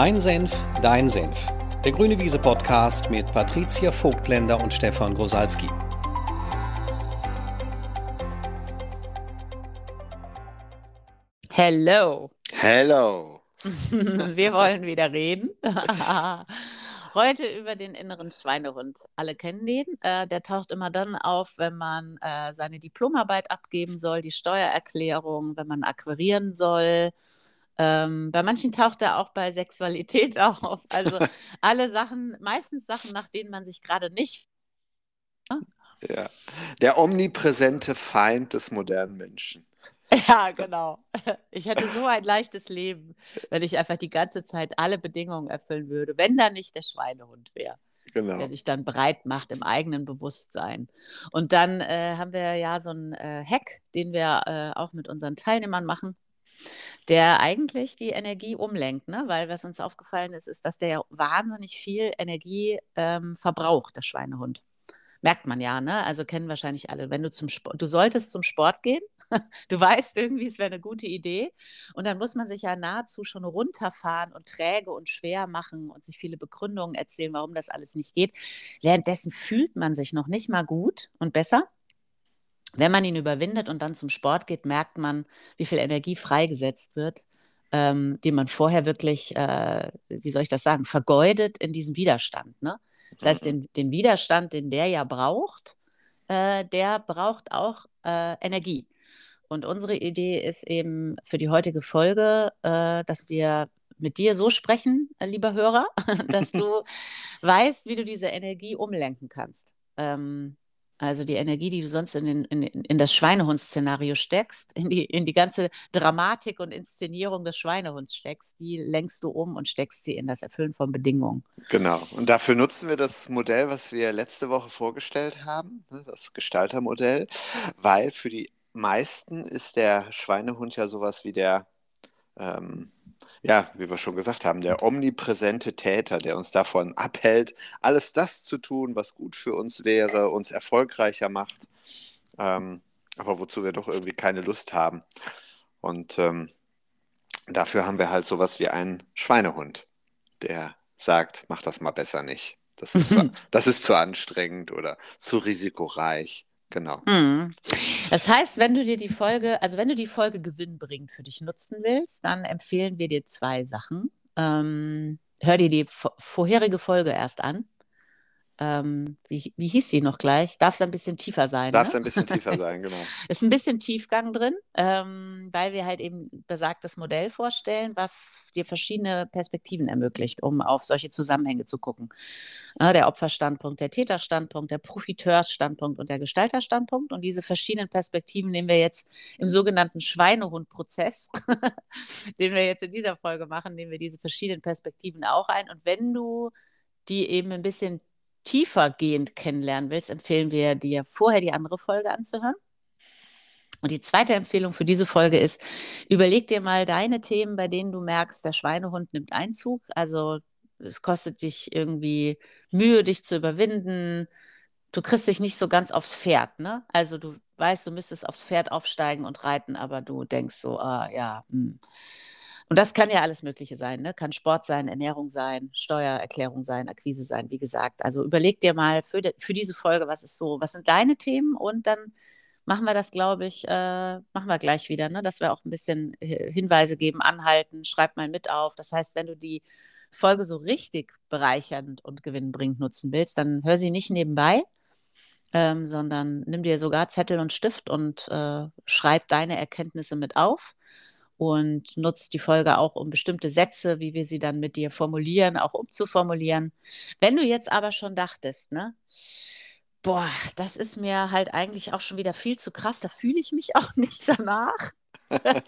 Mein Senf, dein Senf. Der Grüne Wiese Podcast mit Patricia Vogtländer und Stefan Grosalski. Hello. Hello. Wir wollen wieder reden. Heute über den inneren Schweinehund. Alle kennen den. Äh, der taucht immer dann auf, wenn man äh, seine Diplomarbeit abgeben soll, die Steuererklärung, wenn man akquirieren soll. Ähm, bei manchen taucht er auch bei Sexualität auf. Also alle Sachen, meistens Sachen, nach denen man sich gerade nicht. Ja, der omnipräsente Feind des modernen Menschen. Ja, genau. Ich hätte so ein leichtes Leben, wenn ich einfach die ganze Zeit alle Bedingungen erfüllen würde, wenn da nicht der Schweinehund wäre. Genau. Der sich dann breit macht im eigenen Bewusstsein. Und dann äh, haben wir ja so einen äh, Hack, den wir äh, auch mit unseren Teilnehmern machen, der eigentlich die Energie umlenkt, ne? weil was uns aufgefallen ist, ist, dass der wahnsinnig viel Energie ähm, verbraucht, der Schweinehund. Merkt man ja, ne? Also kennen wahrscheinlich alle. Wenn du zum Sport, du solltest zum Sport gehen, du weißt irgendwie, es wäre eine gute Idee. Und dann muss man sich ja nahezu schon runterfahren und träge und schwer machen und sich viele Begründungen erzählen, warum das alles nicht geht. Währenddessen fühlt man sich noch nicht mal gut und besser. Wenn man ihn überwindet und dann zum Sport geht, merkt man, wie viel Energie freigesetzt wird, ähm, die man vorher wirklich, äh, wie soll ich das sagen, vergeudet in diesem Widerstand. Ne? Das heißt, mhm. den, den Widerstand, den der ja braucht, äh, der braucht auch äh, Energie. Und unsere Idee ist eben für die heutige Folge, äh, dass wir mit dir so sprechen, lieber Hörer, dass du weißt, wie du diese Energie umlenken kannst. Ähm, also die Energie, die du sonst in, den, in, in das Schweinehund-Szenario steckst, in die, in die ganze Dramatik und Inszenierung des Schweinehunds steckst, die lenkst du um und steckst sie in das Erfüllen von Bedingungen. Genau. Und dafür nutzen wir das Modell, was wir letzte Woche vorgestellt haben, ne, das Gestaltermodell, weil für die meisten ist der Schweinehund ja sowas wie der, ähm, ja, wie wir schon gesagt haben, der omnipräsente Täter, der uns davon abhält, alles das zu tun, was gut für uns wäre, uns erfolgreicher macht, ähm, aber wozu wir doch irgendwie keine Lust haben. Und ähm, dafür haben wir halt sowas wie einen Schweinehund, der sagt, mach das mal besser nicht. Das ist, zu, das ist zu anstrengend oder zu risikoreich. Genau. Mhm. Das heißt, wenn du dir die Folge, also wenn du die Folge gewinnbringend für dich nutzen willst, dann empfehlen wir dir zwei Sachen. Ähm, hör dir die vorherige Folge erst an. Ähm, wie, wie hieß die noch gleich? Darf es ein bisschen tiefer sein? Darf es ne? ein bisschen tiefer sein, genau. Ist ein bisschen Tiefgang drin, ähm, weil wir halt eben besagtes Modell vorstellen, was dir verschiedene Perspektiven ermöglicht, um auf solche Zusammenhänge zu gucken. Ja, der Opferstandpunkt, der Täterstandpunkt, der Profiteursstandpunkt und der Gestalterstandpunkt. Und diese verschiedenen Perspektiven nehmen wir jetzt im sogenannten Schweinehund-Prozess, den wir jetzt in dieser Folge machen, nehmen wir diese verschiedenen Perspektiven auch ein. Und wenn du die eben ein bisschen tiefergehend kennenlernen willst, empfehlen wir dir vorher die andere Folge anzuhören. Und die zweite Empfehlung für diese Folge ist, überleg dir mal deine Themen, bei denen du merkst, der Schweinehund nimmt Einzug. Also es kostet dich irgendwie Mühe, dich zu überwinden. Du kriegst dich nicht so ganz aufs Pferd, ne? Also du weißt, du müsstest aufs Pferd aufsteigen und reiten, aber du denkst so, ah, ja, hm und das kann ja alles Mögliche sein. Ne? Kann Sport sein, Ernährung sein, Steuererklärung sein, Akquise sein, wie gesagt. Also überleg dir mal für, de, für diese Folge, was ist so, was sind deine Themen und dann machen wir das, glaube ich, äh, machen wir gleich wieder, ne? dass wir auch ein bisschen Hinweise geben, anhalten, schreib mal mit auf. Das heißt, wenn du die Folge so richtig bereichernd und gewinnbringend nutzen willst, dann hör sie nicht nebenbei, ähm, sondern nimm dir sogar Zettel und Stift und äh, schreib deine Erkenntnisse mit auf und nutzt die Folge auch, um bestimmte Sätze, wie wir sie dann mit dir formulieren, auch umzuformulieren. Wenn du jetzt aber schon dachtest, ne, boah, das ist mir halt eigentlich auch schon wieder viel zu krass, da fühle ich mich auch nicht danach.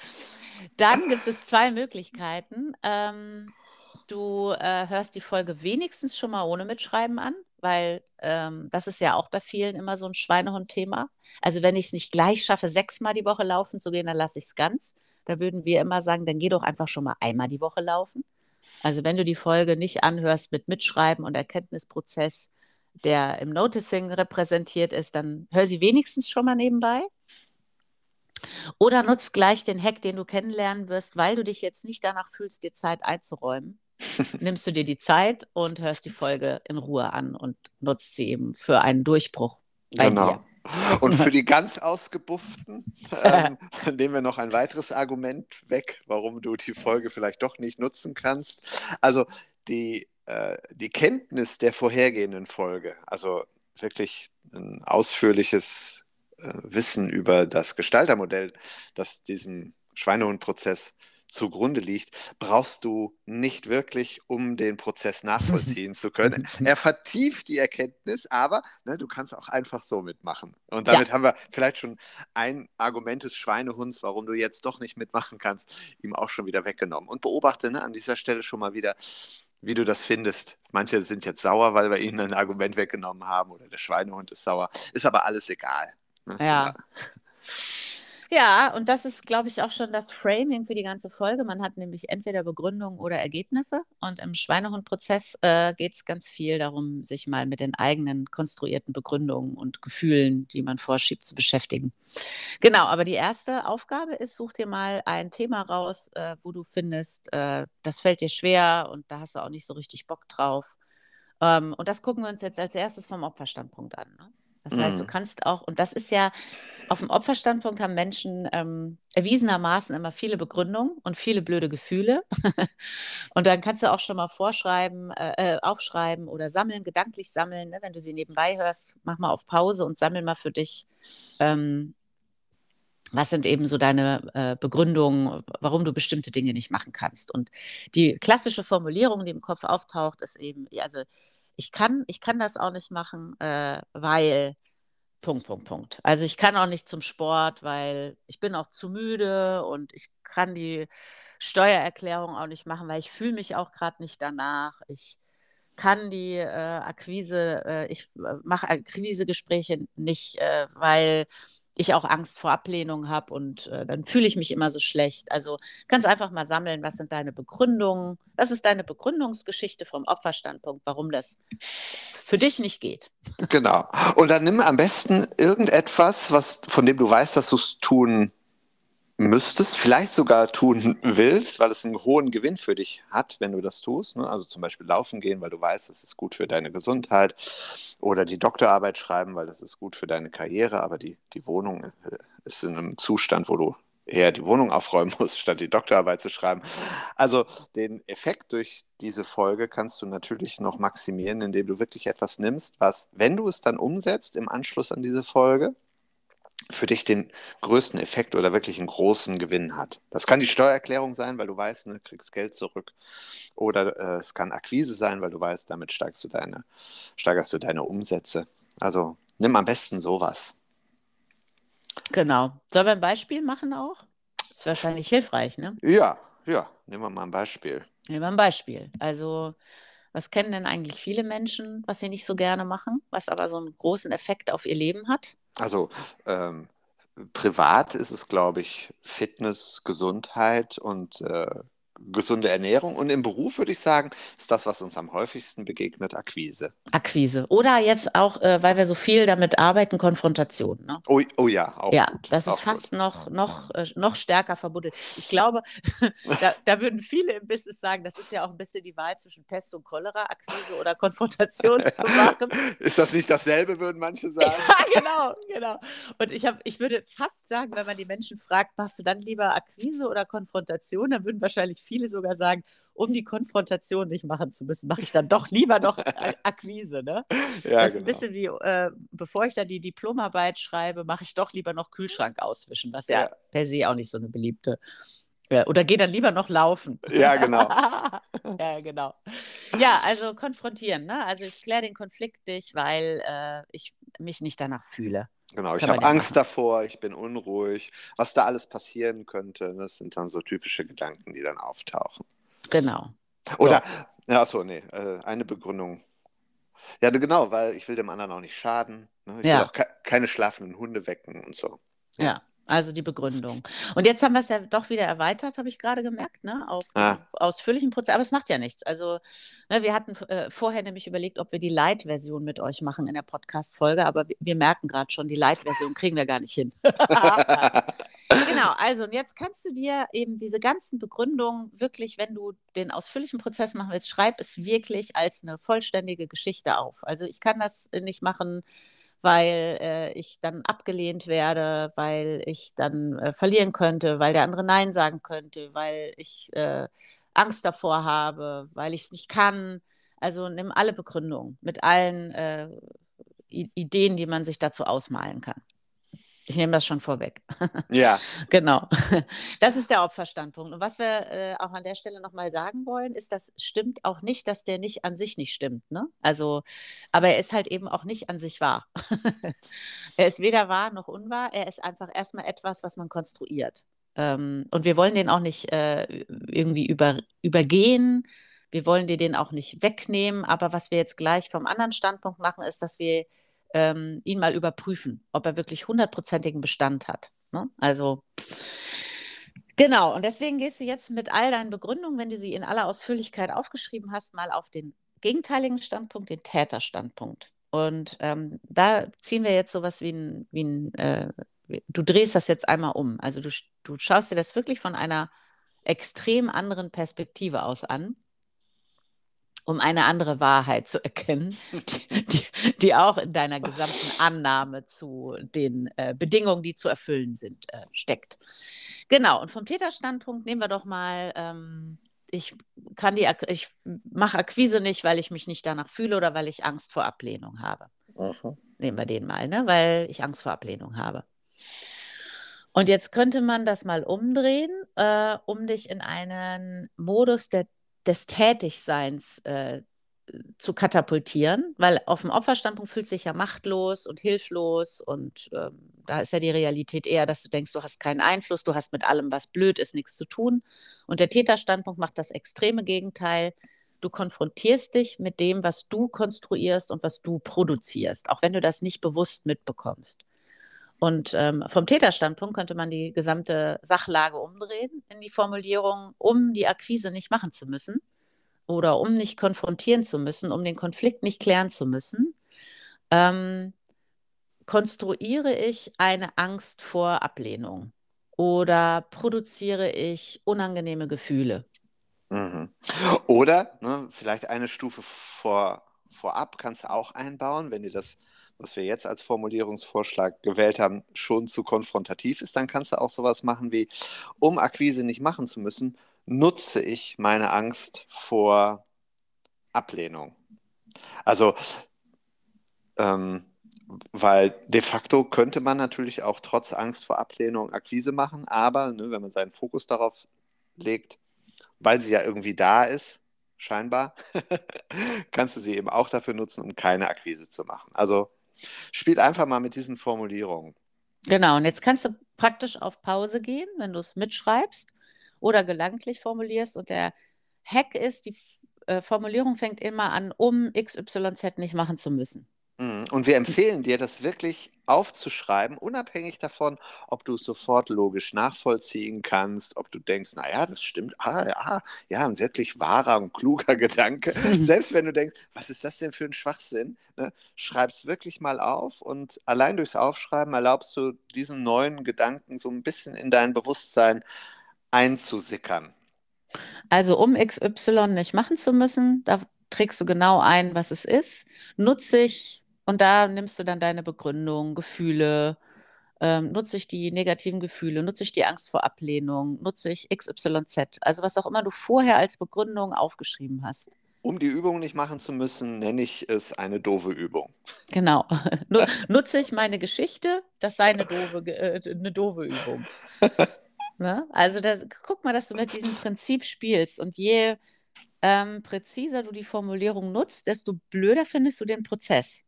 dann gibt es zwei Möglichkeiten. Ähm, du äh, hörst die Folge wenigstens schon mal ohne Mitschreiben an, weil ähm, das ist ja auch bei vielen immer so ein Schweinehund-Thema. Also wenn ich es nicht gleich schaffe, sechsmal die Woche laufen zu gehen, dann lasse ich es ganz. Da würden wir immer sagen, dann geh doch einfach schon mal einmal die Woche laufen. Also wenn du die Folge nicht anhörst mit Mitschreiben und Erkenntnisprozess, der im Noticing repräsentiert ist, dann hör sie wenigstens schon mal nebenbei. Oder nutz gleich den Hack, den du kennenlernen wirst, weil du dich jetzt nicht danach fühlst, dir Zeit einzuräumen. nimmst du dir die Zeit und hörst die Folge in Ruhe an und nutzt sie eben für einen Durchbruch bei Genau. dir. Und für die ganz Ausgebufften ähm, nehmen wir noch ein weiteres Argument weg, warum du die Folge vielleicht doch nicht nutzen kannst. Also die, äh, die Kenntnis der vorhergehenden Folge, also wirklich ein ausführliches äh, Wissen über das Gestaltermodell, das diesem Schweinehundprozess zugrunde liegt, brauchst du nicht wirklich, um den Prozess nachvollziehen zu können. Er vertieft die Erkenntnis, aber ne, du kannst auch einfach so mitmachen. Und damit haben wir vielleicht schon ein Argument des Schweinehunds, warum du jetzt doch nicht mitmachen kannst, ihm auch schon wieder weggenommen. Und beobachte ne, an dieser Stelle schon mal wieder, wie du das findest. Manche sind jetzt sauer, weil wir ihnen ein Argument weggenommen haben oder der Schweinehund ist sauer. Ist aber alles egal. Ne? Ja. Ja, und das ist, glaube ich, auch schon das Framing für die ganze Folge. Man hat nämlich entweder Begründungen oder Ergebnisse. Und im Schweinehund-Prozess äh, geht es ganz viel darum, sich mal mit den eigenen konstruierten Begründungen und Gefühlen, die man vorschiebt, zu beschäftigen. Genau, aber die erste Aufgabe ist, such dir mal ein Thema raus, äh, wo du findest, äh, das fällt dir schwer und da hast du auch nicht so richtig Bock drauf. Ähm, und das gucken wir uns jetzt als erstes vom Opferstandpunkt an. Ne? Das heißt, du Mhm. kannst auch, und das ist ja, auf dem Opferstandpunkt haben Menschen ähm, erwiesenermaßen immer viele Begründungen und viele blöde Gefühle. und dann kannst du auch schon mal vorschreiben, äh, äh, aufschreiben oder sammeln, gedanklich sammeln. Ne? Wenn du sie nebenbei hörst, mach mal auf Pause und sammel mal für dich, ähm, was sind eben so deine äh, Begründungen, warum du bestimmte Dinge nicht machen kannst. Und die klassische Formulierung, die im Kopf auftaucht, ist eben, also ich kann, ich kann das auch nicht machen, äh, weil Punkt, Punkt, Punkt. Also ich kann auch nicht zum Sport, weil ich bin auch zu müde und ich kann die Steuererklärung auch nicht machen, weil ich fühle mich auch gerade nicht danach. Ich kann die äh, Akquise, äh, ich äh, mache Akquisegespräche nicht, äh, weil ich auch Angst vor Ablehnung habe und äh, dann fühle ich mich immer so schlecht. Also kannst einfach mal sammeln, was sind deine Begründungen, was ist deine Begründungsgeschichte vom Opferstandpunkt, warum das für dich nicht geht. Genau. Und dann nimm am besten irgendetwas, was, von dem du weißt, dass du es tun müsstest, vielleicht sogar tun willst, weil es einen hohen Gewinn für dich hat, wenn du das tust. Ne? Also zum Beispiel laufen gehen, weil du weißt, das ist gut für deine Gesundheit. Oder die Doktorarbeit schreiben, weil das ist gut für deine Karriere. Aber die, die Wohnung äh, ist in einem Zustand, wo du eher die Wohnung aufräumen musst, statt die Doktorarbeit zu schreiben. Also den Effekt durch diese Folge kannst du natürlich noch maximieren, indem du wirklich etwas nimmst, was, wenn du es dann umsetzt im Anschluss an diese Folge, für dich den größten Effekt oder wirklich einen großen Gewinn hat. Das kann die Steuererklärung sein, weil du weißt, du ne, kriegst Geld zurück. Oder äh, es kann Akquise sein, weil du weißt, damit steigst du deine, steigerst du deine Umsätze. Also nimm am besten sowas. Genau. Sollen wir ein Beispiel machen auch? Ist wahrscheinlich hilfreich, ne? Ja, ja, nehmen wir mal ein Beispiel. Nehmen wir ein Beispiel. Also, was kennen denn eigentlich viele Menschen, was sie nicht so gerne machen, was aber so einen großen Effekt auf ihr Leben hat? Also ähm, privat ist es, glaube ich, Fitness, Gesundheit und äh, gesunde Ernährung. Und im Beruf würde ich sagen, ist das, was uns am häufigsten begegnet, Akquise. Akquise. Oder jetzt auch, äh, weil wir so viel damit arbeiten, Konfrontation. Ne? Oh, oh ja, auch Ja, gut. das ist auch fast gut. noch, noch, äh, noch stärker verbunden. Ich glaube, da, da würden viele im Business sagen, das ist ja auch ein bisschen die Wahl zwischen Pest und Cholera, Akquise oder Konfrontation zu machen. Ist das nicht dasselbe, würden manche sagen? Ja, genau, genau. Und ich, hab, ich würde fast sagen, wenn man die Menschen fragt, machst du dann lieber Akquise oder Konfrontation, dann würden wahrscheinlich viele sogar sagen, um die Konfrontation nicht machen zu müssen, mache ich dann doch lieber noch Akquise. Ne? Ja, das ist genau. ein bisschen wie, äh, bevor ich dann die Diplomarbeit schreibe, mache ich doch lieber noch Kühlschrank auswischen, was ja, Ja. per se auch nicht so eine beliebte. Ja, oder geh dann lieber noch laufen. Ja, genau. ja, genau. Ja, also konfrontieren. Ne? Also ich kläre den Konflikt nicht, weil äh, ich mich nicht danach fühle. Genau, ich habe ja Angst machen. davor, ich bin unruhig, was da alles passieren könnte. Das sind dann so typische Gedanken, die dann auftauchen. Genau. Oder, ja, achso, nee, äh, eine Begründung. Ja, genau, weil ich will dem anderen auch nicht schaden. Ne? Ich Ja. will auch ke keine schlafenden Hunde wecken und so. Ja. Also die Begründung. Und jetzt haben wir es ja doch wieder erweitert, habe ich gerade gemerkt, ne? auf Ah. ausführlichen Prozess. Aber es macht ja nichts. Also ne, wir hatten äh, vorher nämlich überlegt, ob wir die Light-Version mit euch machen in der Podcast-Folge, aber wir, wir merken gerade schon, die Light-Version kriegen wir gar nicht hin. genau, also und jetzt kannst du dir eben diese ganzen Begründungen wirklich, wenn du den ausführlichen Prozess machen willst, schreib es wirklich als eine vollständige Geschichte auf. Also ich kann das nicht machen weil äh, ich dann abgelehnt werde, weil ich dann äh, verlieren könnte, weil der andere Nein sagen könnte, weil ich äh, Angst davor habe, weil ich es nicht kann. Also nimm alle Begründungen mit allen äh, Ideen, die man sich dazu ausmalen kann. Ich nehme das schon vorweg. Ja. genau. Das ist der Opferstandpunkt. Und was wir äh, auch an der Stelle nochmal sagen wollen, ist, das stimmt auch nicht, dass der nicht an sich nicht stimmt. Ne? Also, aber er ist halt eben auch nicht an sich wahr. er ist weder wahr noch unwahr. Er ist einfach erstmal etwas, was man konstruiert. Ähm, und wir wollen den auch nicht äh, irgendwie über, übergehen. Wir wollen dir den auch nicht wegnehmen. Aber was wir jetzt gleich vom anderen Standpunkt machen, ist, dass wir ähm, ihn mal überprüfen, ob er wirklich hundertprozentigen Bestand hat. Ne? Also genau, und deswegen gehst du jetzt mit all deinen Begründungen, wenn du sie in aller Ausführlichkeit aufgeschrieben hast, mal auf den gegenteiligen Standpunkt, den Täterstandpunkt. Und ähm, da ziehen wir jetzt sowas wie ein, wie ein äh, du drehst das jetzt einmal um. Also du, du schaust dir das wirklich von einer extrem anderen Perspektive aus an um eine andere Wahrheit zu erkennen, die, die auch in deiner gesamten Annahme zu den äh, Bedingungen, die zu erfüllen sind, äh, steckt. Genau, und vom Täterstandpunkt nehmen wir doch mal, ähm, ich kann die, ich mache Akquise nicht, weil ich mich nicht danach fühle oder weil ich Angst vor Ablehnung habe. Mhm. Nehmen wir den mal, ne? weil ich Angst vor Ablehnung habe. Und jetzt könnte man das mal umdrehen, äh, um dich in einen Modus der des Tätigseins äh, zu katapultieren, weil auf dem Opferstandpunkt fühlt sich ja machtlos und hilflos und ähm, da ist ja die Realität eher, dass du denkst, du hast keinen Einfluss, du hast mit allem, was blöd ist, nichts zu tun. Und der Täterstandpunkt macht das extreme Gegenteil. Du konfrontierst dich mit dem, was du konstruierst und was du produzierst, auch wenn du das nicht bewusst mitbekommst. Und ähm, vom Täterstandpunkt könnte man die gesamte Sachlage umdrehen in die Formulierung, um die Akquise nicht machen zu müssen oder um nicht konfrontieren zu müssen, um den Konflikt nicht klären zu müssen, ähm, konstruiere ich eine Angst vor Ablehnung oder produziere ich unangenehme Gefühle. Mhm. Oder ne, vielleicht eine Stufe vor, vorab kannst du auch einbauen, wenn dir das was wir jetzt als Formulierungsvorschlag gewählt haben, schon zu konfrontativ ist, dann kannst du auch sowas machen wie, um Akquise nicht machen zu müssen, nutze ich meine Angst vor Ablehnung. Also, ähm, weil de facto könnte man natürlich auch trotz Angst vor Ablehnung Akquise machen, aber ne, wenn man seinen Fokus darauf legt, weil sie ja irgendwie da ist, scheinbar, kannst du sie eben auch dafür nutzen, um keine Akquise zu machen. Also Spielt einfach mal mit diesen Formulierungen. Genau, und jetzt kannst du praktisch auf Pause gehen, wenn du es mitschreibst oder gedanklich formulierst. Und der Hack ist, die äh, Formulierung fängt immer an, um XYZ nicht machen zu müssen. Mhm. Und wir empfehlen dir, das wirklich aufzuschreiben, unabhängig davon, ob du es sofort logisch nachvollziehen kannst, ob du denkst, naja, das stimmt, ah, ja, ja, ein wirklich wahrer und kluger Gedanke. Selbst wenn du denkst, was ist das denn für ein Schwachsinn, ne? schreib es wirklich mal auf und allein durchs Aufschreiben erlaubst du diesen neuen Gedanken so ein bisschen in dein Bewusstsein einzusickern. Also um XY nicht machen zu müssen, da trägst du genau ein, was es ist. Nutze ich und da nimmst du dann deine Begründung, Gefühle, ähm, nutze ich die negativen Gefühle, nutze ich die Angst vor Ablehnung, nutze ich XYZ, also was auch immer du vorher als Begründung aufgeschrieben hast. Um die Übung nicht machen zu müssen, nenne ich es eine doofe Übung. Genau. Nutze ich meine Geschichte, das sei eine doofe, äh, eine doofe Übung. ne? Also da, guck mal, dass du mit diesem Prinzip spielst und je ähm, präziser du die Formulierung nutzt, desto blöder findest du den Prozess.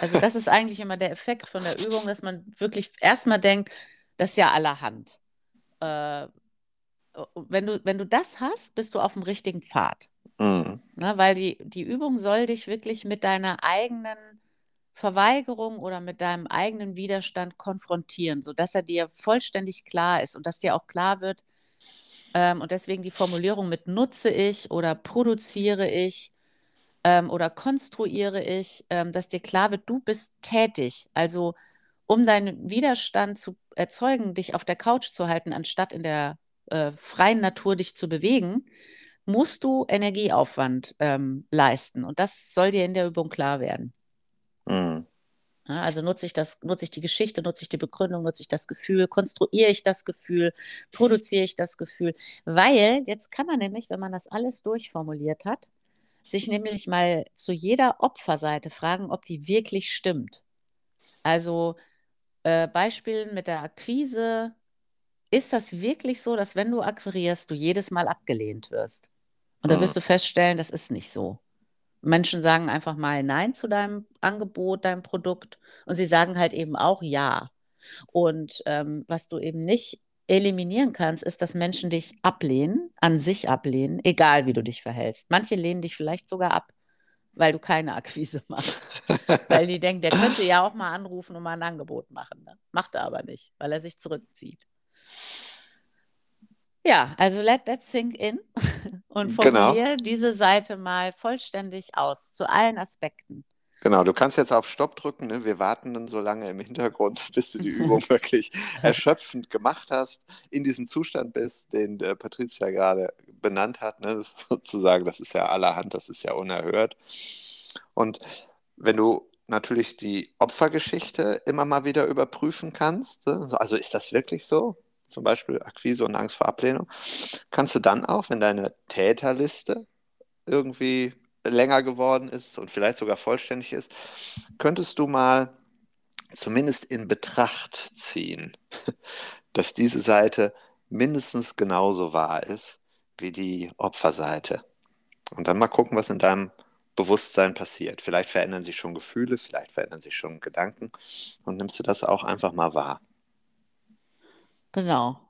Also das ist eigentlich immer der Effekt von der Übung, dass man wirklich erstmal denkt, das ist ja allerhand. Äh, wenn, du, wenn du das hast, bist du auf dem richtigen Pfad. Mhm. Ne, weil die, die Übung soll dich wirklich mit deiner eigenen Verweigerung oder mit deinem eigenen Widerstand konfrontieren, sodass er dir vollständig klar ist und dass dir auch klar wird, ähm, und deswegen die Formulierung mit nutze ich oder produziere ich ähm, oder konstruiere ich, ähm, dass dir klar wird, du bist tätig. Also um deinen Widerstand zu erzeugen, dich auf der Couch zu halten, anstatt in der äh, freien Natur dich zu bewegen, musst du Energieaufwand ähm, leisten. Und das soll dir in der Übung klar werden. Mhm. Ja, also nutze ich das, nutze ich die Geschichte, nutze ich die Begründung, nutze ich das Gefühl, konstruiere ich das Gefühl, produziere ich das Gefühl. Weil jetzt kann man nämlich, wenn man das alles durchformuliert hat, sich nämlich mal zu jeder Opferseite fragen, ob die wirklich stimmt. Also äh, Beispiel mit der Akquise. Ist das wirklich so, dass wenn du akquirierst, du jedes Mal abgelehnt wirst? Und da wirst du feststellen, das ist nicht so. Menschen sagen einfach mal Nein zu deinem Angebot, deinem Produkt und sie sagen halt eben auch Ja. Und ähm, was du eben nicht eliminieren kannst, ist, dass Menschen dich ablehnen, an sich ablehnen, egal wie du dich verhältst. Manche lehnen dich vielleicht sogar ab, weil du keine Akquise machst. weil die denken, der könnte ja auch mal anrufen und mal ein Angebot machen. Ne? Macht er aber nicht, weil er sich zurückzieht. Ja, also let that sink in und Genau. formuliere diese Seite mal vollständig aus, zu allen Aspekten. Genau, du kannst jetzt auf Stopp drücken. Ne? Wir warten dann so lange im Hintergrund, bis du die Übung wirklich erschöpfend gemacht hast, in diesem Zustand bist, den äh, Patricia gerade benannt hat. Ne? Sozusagen, das ist ja allerhand, das ist ja unerhört. Und wenn du natürlich die Opfergeschichte immer mal wieder überprüfen kannst, ne? also ist das wirklich so? zum Beispiel Akquise und Angst vor Ablehnung, kannst du dann auch, wenn deine Täterliste irgendwie länger geworden ist und vielleicht sogar vollständig ist, könntest du mal zumindest in Betracht ziehen, dass diese Seite mindestens genauso wahr ist wie die Opferseite. Und dann mal gucken, was in deinem Bewusstsein passiert. Vielleicht verändern sich schon Gefühle, vielleicht verändern sich schon Gedanken und nimmst du das auch einfach mal wahr. Genau.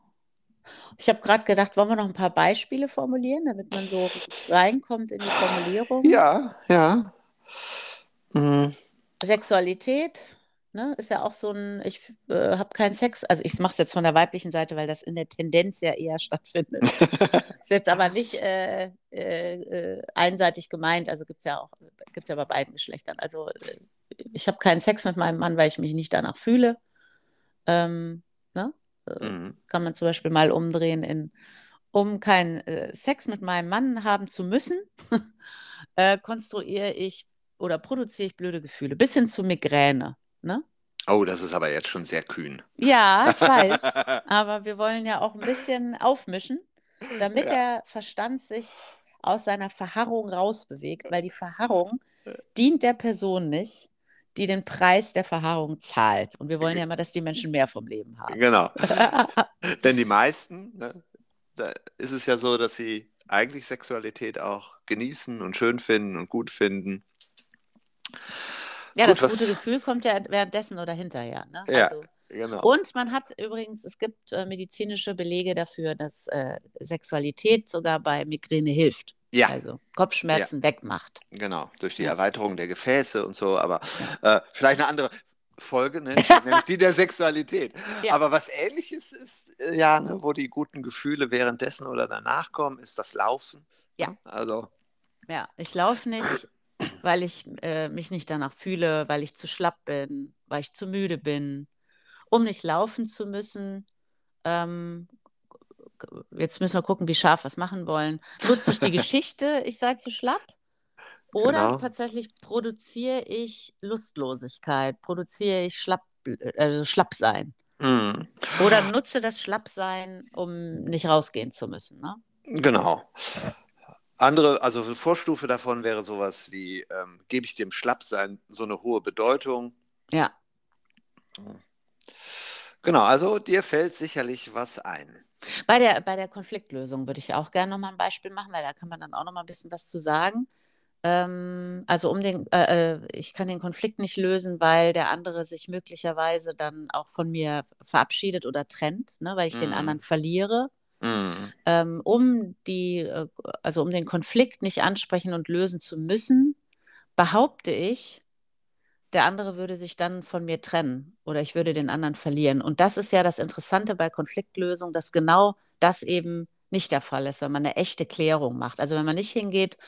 Ich habe gerade gedacht, wollen wir noch ein paar Beispiele formulieren, damit man so reinkommt in die Formulierung? Ja, ja. Mhm. Sexualität, ne, ist ja auch so ein, ich äh, habe keinen Sex, also ich mache es jetzt von der weiblichen Seite, weil das in der Tendenz ja eher stattfindet. ist jetzt aber nicht äh, äh, einseitig gemeint, also gibt es ja auch, gibt es ja bei beiden Geschlechtern. Also äh, ich habe keinen Sex mit meinem Mann, weil ich mich nicht danach fühle. Ähm, mhm. Kann man zum Beispiel mal umdrehen in, um keinen äh, Sex mit meinem Mann haben zu müssen, äh, konstruiere ich oder produziere ich blöde Gefühle, bis hin zu Migräne. Ne? Oh, das ist aber jetzt schon sehr kühn. Ja, ich weiß. aber wir wollen ja auch ein bisschen aufmischen, damit ja. der Verstand sich aus seiner Verharrung rausbewegt, weil die Verharrung dient der Person nicht, die den Preis der Verharrung zahlt. Und wir wollen ja immer, dass die Menschen mehr vom Leben haben. Genau. Denn die meisten, ne, da ist es ja so, dass sie eigentlich Sexualität auch genießen und schön finden und gut finden. Ja, gut, das was... gute Gefühl kommt ja währenddessen oder hinterher. Ne? Ja, also, genau. Und man hat übrigens, es gibt äh, medizinische Belege dafür, dass äh, Sexualität sogar bei Migräne hilft. Ja. Also Kopfschmerzen ja. wegmacht. Genau, durch die ja. Erweiterung der Gefäße und so, aber äh, vielleicht eine andere Folge, ne? nämlich die der Sexualität. Aber was ähnliches ist, äh, ja, ne, wo die guten Gefühle währenddessen oder danach kommen, ist das Laufen. Ja. Ne? Also. Ja, ich laufe nicht, weil ich äh, mich nicht danach fühle, weil ich zu schlapp bin, weil ich zu müde bin. Um nicht laufen zu müssen, ähm, jetzt müssen wir gucken, wie scharf wir es machen wollen. Nutze ich die Geschichte, ich sei zu schlapp? Oder genau. tatsächlich produziere ich Lustlosigkeit, produziere ich Schlapp, also Schlappsein? Mm. Oder nutze das Schlappsein, um nicht rausgehen zu müssen. Ne? Genau. Andere, also eine Vorstufe davon wäre sowas wie, ähm, gebe ich dem Schlappsein so eine hohe Bedeutung? Ja. Genau, also dir fällt sicherlich was ein. Bei der, bei der Konfliktlösung würde ich auch gerne nochmal ein Beispiel machen, weil da kann man dann auch nochmal ein bisschen was zu sagen. Ähm, also um den, äh, äh, ich kann den Konflikt nicht lösen, weil der andere sich möglicherweise dann auch von mir verabschiedet oder trennt, ne, weil ich mm. den mhm. anderen verliere. Mm. Ähm, um die, äh, also um den Konflikt nicht ansprechen und lösen zu müssen, behaupte ich, der andere würde sich dann von mir trennen oder ich würde den anderen verlieren. Und das ist ja das Interessante bei Konfliktlösung, dass genau das eben nicht der Fall ist, wenn man eine echte Klärung macht. Also wenn man nicht hingeht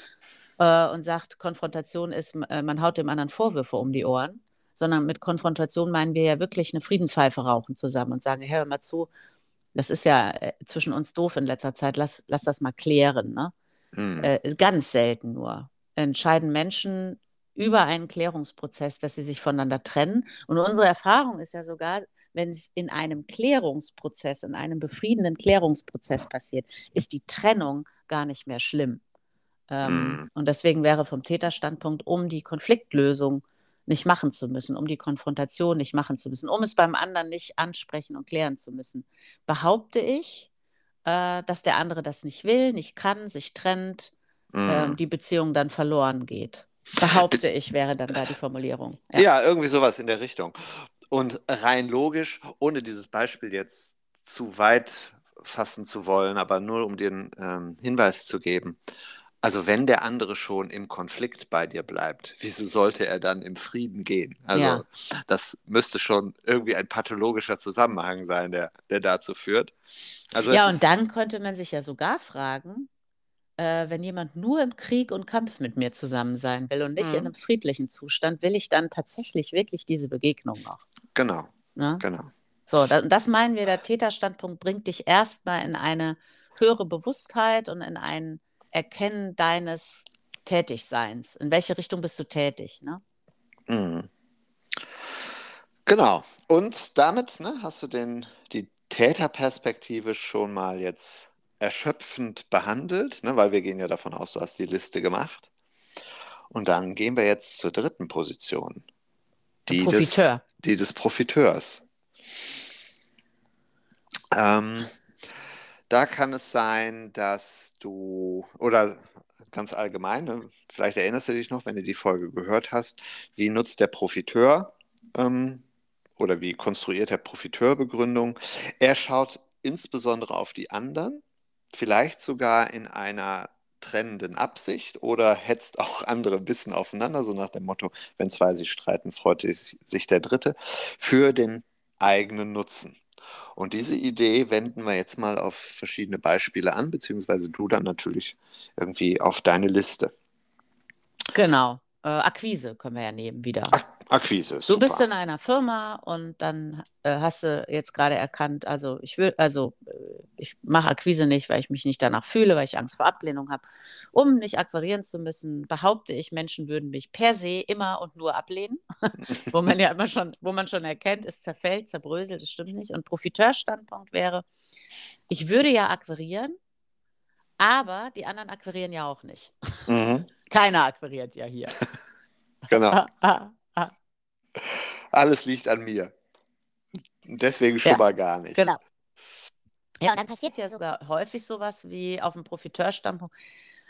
äh, und sagt, Konfrontation ist, äh, man haut dem anderen Vorwürfe um die Ohren, sondern mit Konfrontation meinen wir ja wirklich eine Friedenspfeife rauchen zusammen und sagen, hör mal zu, das ist ja äh, zwischen uns doof in letzter Zeit, lass, lass das mal klären. Ne? Mhm. Äh, ganz selten nur entscheiden Menschen über einen Klärungsprozess, dass sie sich voneinander trennen. Und unsere Erfahrung ist ja sogar, wenn es in einem Klärungsprozess, in einem befriedenden Klärungsprozess passiert, ist die Trennung gar nicht mehr schlimm. Ähm, mhm. Und deswegen wäre vom Täterstandpunkt, um die Konfliktlösung nicht machen zu müssen, um die Konfrontation nicht machen zu müssen, um es beim anderen nicht ansprechen und klären zu müssen, behaupte ich, äh, dass der andere das nicht will, nicht kann, sich trennt, mhm. äh, die Beziehung dann verloren geht. Behaupte ich, wäre dann da die Formulierung. Ja. ja, irgendwie sowas in der Richtung. Und rein logisch, ohne dieses Beispiel jetzt zu weit fassen zu wollen, aber nur um den ähm, Hinweis zu geben. Also wenn der andere schon im Konflikt bei dir bleibt, wieso sollte er dann im Frieden gehen? Also ja. das müsste schon irgendwie ein pathologischer Zusammenhang sein, der, der dazu führt. Also ja, und dann könnte man sich ja sogar fragen, äh, wenn jemand nur im Krieg und Kampf mit mir zusammen sein will und nicht mhm. in einem friedlichen Zustand, will ich dann tatsächlich wirklich diese Begegnung noch. Genau. Ja? Genau. So, da, das meinen wir, der Täterstandpunkt bringt dich erstmal in eine höhere Bewusstheit und in einen Erkennen deines Tätigseins. In welche Richtung bist du tätig? Ne? Mhm. Genau. Und damit ne, hast du den, die Täterperspektive schon mal jetzt erschöpfend behandelt, ne, weil wir gehen ja davon aus, du hast die Liste gemacht. Und dann gehen wir jetzt zur dritten Position. Die, Profiteur. Des, die des Profiteurs. Ähm, da kann es sein, dass du, oder ganz allgemein, ne, vielleicht erinnerst du dich noch, wenn du die Folge gehört hast, wie nutzt der Profiteur ähm, oder wie konstruiert der Profiteur Begründung? Er schaut insbesondere auf die anderen, vielleicht sogar in einer trennenden Absicht oder hetzt auch andere ein bisschen aufeinander, so nach dem Motto, wenn zwei sich streiten, freut sich der Dritte, für den eigenen Nutzen. Und diese Idee wenden wir jetzt mal auf verschiedene Beispiele an, beziehungsweise du dann natürlich irgendwie auf deine Liste. Genau. Äh, Akquise können wir ja nehmen wieder. Akquise. Du super. bist in einer Firma und dann äh, hast du jetzt gerade erkannt, also ich will, also äh, ich mache Akquise nicht, weil ich mich nicht danach fühle, weil ich Angst vor Ablehnung habe. Um nicht akquirieren zu müssen, behaupte ich, Menschen würden mich per se immer und nur ablehnen, wo man ja immer schon, wo man schon erkennt, es zerfällt, zerbröselt, das stimmt nicht. Und Profiteurstandpunkt wäre, ich würde ja akquirieren, aber die anderen akquirieren ja auch nicht. Mhm. Keiner akquiriert ja hier. genau. Alles liegt an mir. Deswegen schon ja, mal gar nicht. Genau. Ja, und dann passiert ja sogar häufig sowas wie auf dem Profiteurstandpunkt.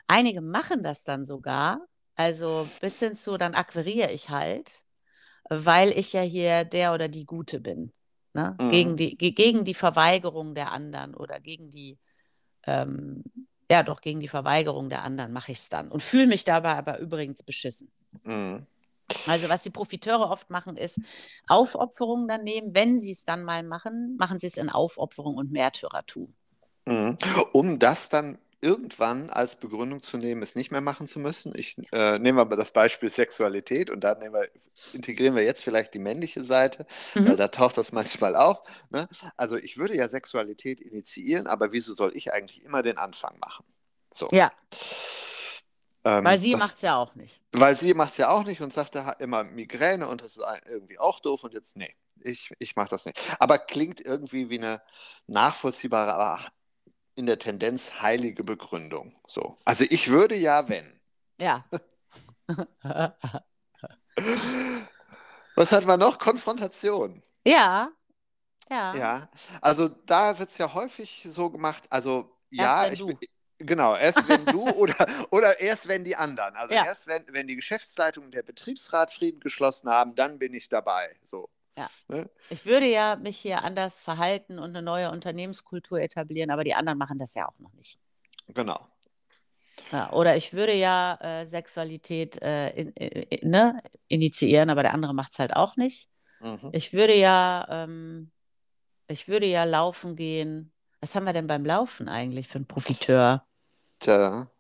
Einige machen das dann sogar, also bis hin zu, dann akquiriere ich halt, weil ich ja hier der oder die Gute bin. Ne? Mhm. Gegen, die, gegen die Verweigerung der anderen oder gegen die, ähm, ja doch, gegen die Verweigerung der anderen mache ich es dann und fühle mich dabei aber übrigens beschissen. Mhm. Also was die Profiteure oft machen, ist Aufopferungen dann nehmen. Wenn sie es dann mal machen, machen sie es in Aufopferung und Märtyrertum. Mhm. Um das dann irgendwann als Begründung zu nehmen, es nicht mehr machen zu müssen. Ich äh, nehme aber das Beispiel Sexualität und da wir, integrieren wir jetzt vielleicht die männliche Seite, mhm. weil da taucht das manchmal auf. Ne? Also ich würde ja Sexualität initiieren, aber wieso soll ich eigentlich immer den Anfang machen? So. Ja. Ähm, weil sie macht es ja auch nicht. Weil sie macht es ja auch nicht und sagt da immer Migräne und das ist irgendwie auch doof und jetzt, nee, ich, ich mache das nicht. Aber klingt irgendwie wie eine nachvollziehbare, aber in der Tendenz heilige Begründung. So. Also ich würde ja, wenn. Ja. Was hat man noch? Konfrontation. Ja. Ja. Ja. Also da wird es ja häufig so gemacht, also ja, ich, Genau, erst wenn du oder, oder erst wenn die anderen. Also ja. erst wenn, wenn die Geschäftsleitung und der Betriebsrat Frieden geschlossen haben, dann bin ich dabei. So. Ja. Ne? Ich würde ja mich hier anders verhalten und eine neue Unternehmenskultur etablieren, aber die anderen machen das ja auch noch nicht. Genau. Ja, oder ich würde ja äh, Sexualität äh, in, in, ne, initiieren, aber der andere macht es halt auch nicht. Mhm. Ich würde ja, ähm, ich würde ja laufen gehen. Was haben wir denn beim Laufen eigentlich für einen Profiteur? Tja,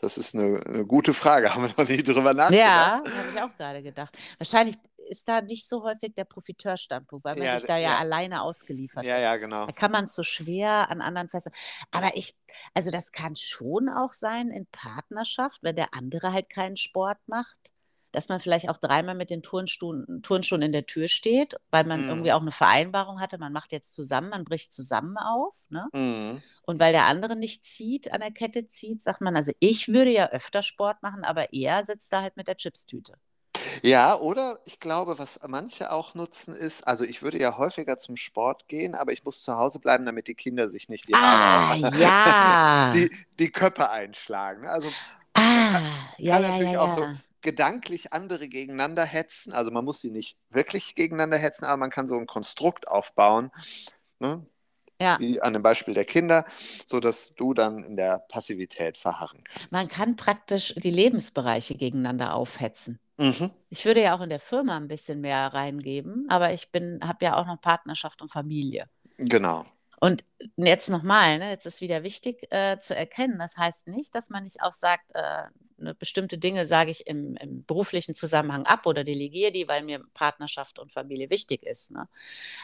das ist eine, eine gute Frage. Haben wir noch nie drüber nachgedacht? Ja, habe ich auch gerade gedacht. Wahrscheinlich ist da nicht so häufig der Profiteurstandpunkt, weil man Ja, sich da ja, ja. alleine ausgeliefert Ja, ist. ja, genau. Da kann man es so schwer an anderen festhalten. Aber ich, also das kann schon auch sein in Partnerschaft, wenn der andere halt keinen Sport macht, dass man vielleicht auch dreimal mit den Turnschuhen, Turnschuhen in der Tür steht, weil man Mhm. irgendwie auch eine Vereinbarung hatte, man macht jetzt zusammen, man bricht zusammen auf. Ne? Mhm. Und weil der andere nicht zieht, an der Kette zieht, sagt man, also ich würde ja öfter Sport machen, aber er sitzt da halt mit der Chipstüte. Ja, oder ich glaube, was manche auch nutzen, ist, also ich würde ja häufiger zum Sport gehen, aber ich muss zu Hause bleiben, damit die Kinder sich nicht die, Ah, ja. die, die Köpfe einschlagen. Also Ah, ja, kann ja, natürlich ja, auch so ja. Gedanklich andere gegeneinander hetzen. Also man muss sie nicht wirklich gegeneinander hetzen, aber man kann so ein Konstrukt aufbauen, ne? Ja, wie an dem Beispiel der Kinder, sodass du dann in der Passivität verharren kannst. man kann praktisch die Lebensbereiche gegeneinander aufhetzen. Mhm. Ich würde ja auch in der Firma ein bisschen mehr reingeben, aber ich bin, habe ja auch noch Partnerschaft und Familie. Genau. Und jetzt nochmal, ne, jetzt ist wieder wichtig äh, zu erkennen, das heißt nicht, dass man nicht auch sagt, äh, ne, bestimmte Dinge sage ich im, im beruflichen Zusammenhang ab oder delegiere die, weil mir Partnerschaft und Familie wichtig ist. Ne?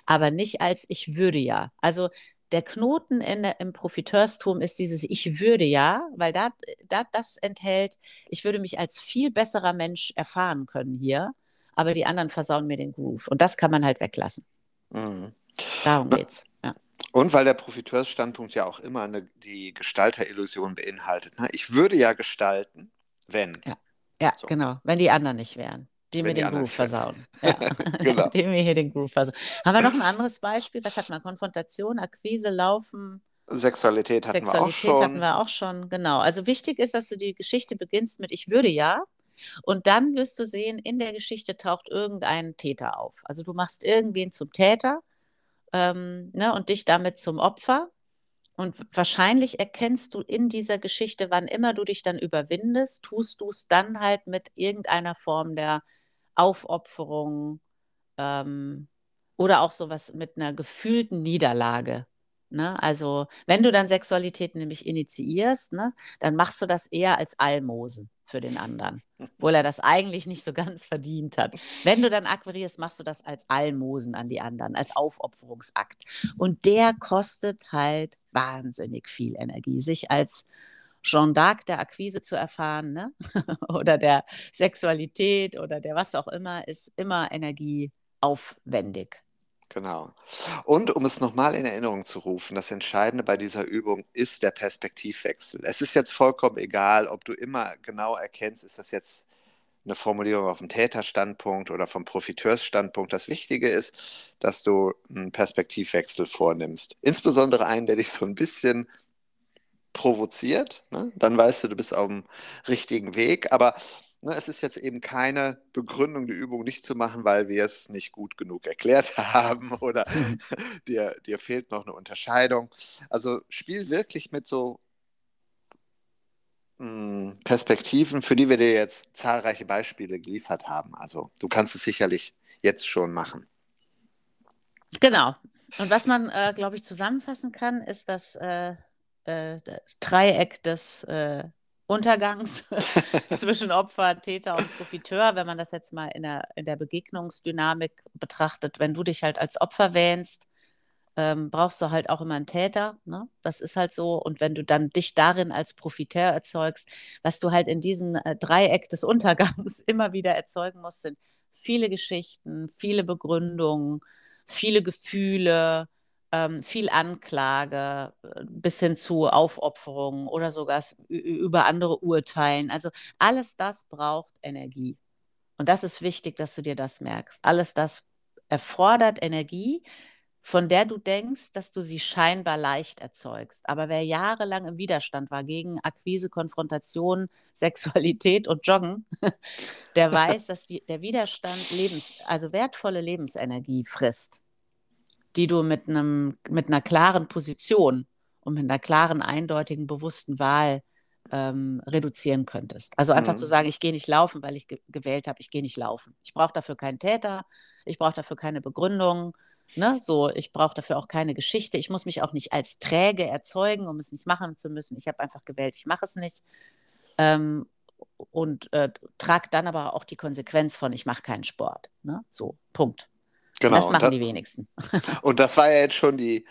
Aber nicht als ich würde ja. Also der Knoten in im Profiteurstum ist dieses Ich würde ja, weil da, da das enthält, ich würde mich als viel besserer Mensch erfahren können hier, aber die anderen versauen mir den Groove. Und das kann man halt weglassen. Mhm. Darum geht's. Ja. Und weil der Profiteursstandpunkt ja auch immer eine, die Gestalterillusion beinhaltet. Ne? Ich würde ja gestalten, wenn. Ja, So. genau. Wenn die anderen nicht wären. Die Wenn mir die den Groove versauen. Ja. Genau. die mir hier den Groove versauen. Haben wir noch ein anderes Beispiel? Was hat man? Konfrontation, Akquise, Laufen, Sexualität hatten wir auch Sexualität schon. hatten wir auch schon. Genau. Also wichtig ist, dass du die Geschichte beginnst mit Ich würde ja. Und dann wirst du sehen, in der Geschichte taucht irgendein Täter auf. Also du machst irgendwen zum Täter ähm, ne, und dich damit zum Opfer. Und wahrscheinlich erkennst du in dieser Geschichte, wann immer du dich dann überwindest, tust du es dann halt mit irgendeiner Form der Aufopferung ähm, oder auch sowas mit einer gefühlten Niederlage. Ne? Also, wenn du dann Sexualität nämlich initiierst, ne, dann machst du das eher als Almosen für den anderen, obwohl er das eigentlich nicht so ganz verdient hat. Wenn du dann akquirierst, machst du das als Almosen an die anderen, als Aufopferungsakt. Und der kostet halt wahnsinnig viel Energie, sich als Jeanne d'Arc der Akquise zu erfahren, ne? oder der Sexualität oder der was auch immer, ist immer energieaufwendig. Genau. Und um es nochmal in Erinnerung zu rufen, das Entscheidende bei dieser Übung ist der Perspektivwechsel. Es ist jetzt vollkommen egal, ob du immer genau erkennst, ist das jetzt eine Formulierung auf dem Täterstandpunkt oder vom Profiteursstandpunkt. Das Wichtige ist, dass du einen Perspektivwechsel vornimmst. Insbesondere einen, der dich so ein bisschen provoziert. Ne? Dann weißt du, du bist auf dem richtigen Weg. Aber es ist jetzt eben keine Begründung, die Übung nicht zu machen, weil wir es nicht gut genug erklärt haben oder dir, dir fehlt noch eine Unterscheidung. Also spiel wirklich mit so mh, Perspektiven, für die wir dir jetzt zahlreiche Beispiele geliefert haben. Also du kannst es sicherlich jetzt schon machen. Genau. Und was man, äh, glaube ich, zusammenfassen kann, ist das äh, äh, Dreieck des äh, Untergangs zwischen Opfer, Täter und Profiteur, wenn man das jetzt mal in der, in der Begegnungsdynamik betrachtet. Wenn du dich halt als Opfer wähnst, ähm, brauchst du halt auch immer einen Täter. Ne? Das ist halt so. Und wenn du dann dich darin als Profiteur erzeugst, was du halt in diesem äh, Dreieck des Untergangs immer wieder erzeugen musst, sind viele Geschichten, viele Begründungen, viele Gefühle, ähm, viel Anklage äh, bis hin zu Aufopferung oder sogar über andere urteilen. Also alles das braucht Energie. Und das ist wichtig, dass du dir das merkst. Alles das erfordert Energie, von der du denkst, dass du sie scheinbar leicht erzeugst. Aber wer jahrelang im Widerstand war gegen Akquise, Konfrontation, Sexualität und Joggen, der weiß, dass die, der Widerstand Lebens, also wertvolle Lebensenergie frisst, die du mit, einem, mit einer klaren Position und mit einer klaren, eindeutigen, bewussten Wahl ähm, reduzieren könntest. Also einfach Mhm. zu sagen, ich gehe nicht laufen, weil ich ge gewählt habe, ich gehe nicht laufen. Ich brauche dafür keinen Täter, ich brauche dafür keine Begründung, ne? So, ich brauche dafür auch keine Geschichte. Ich muss mich auch nicht als träge erzeugen, um es nicht machen zu müssen. Ich habe einfach gewählt, ich mache es nicht. Ähm, und äh, trage dann aber auch die Konsequenz von, ich mache keinen Sport. Ne? So, Punkt. Genau. das und machen da- die wenigsten. Und das war ja jetzt schon die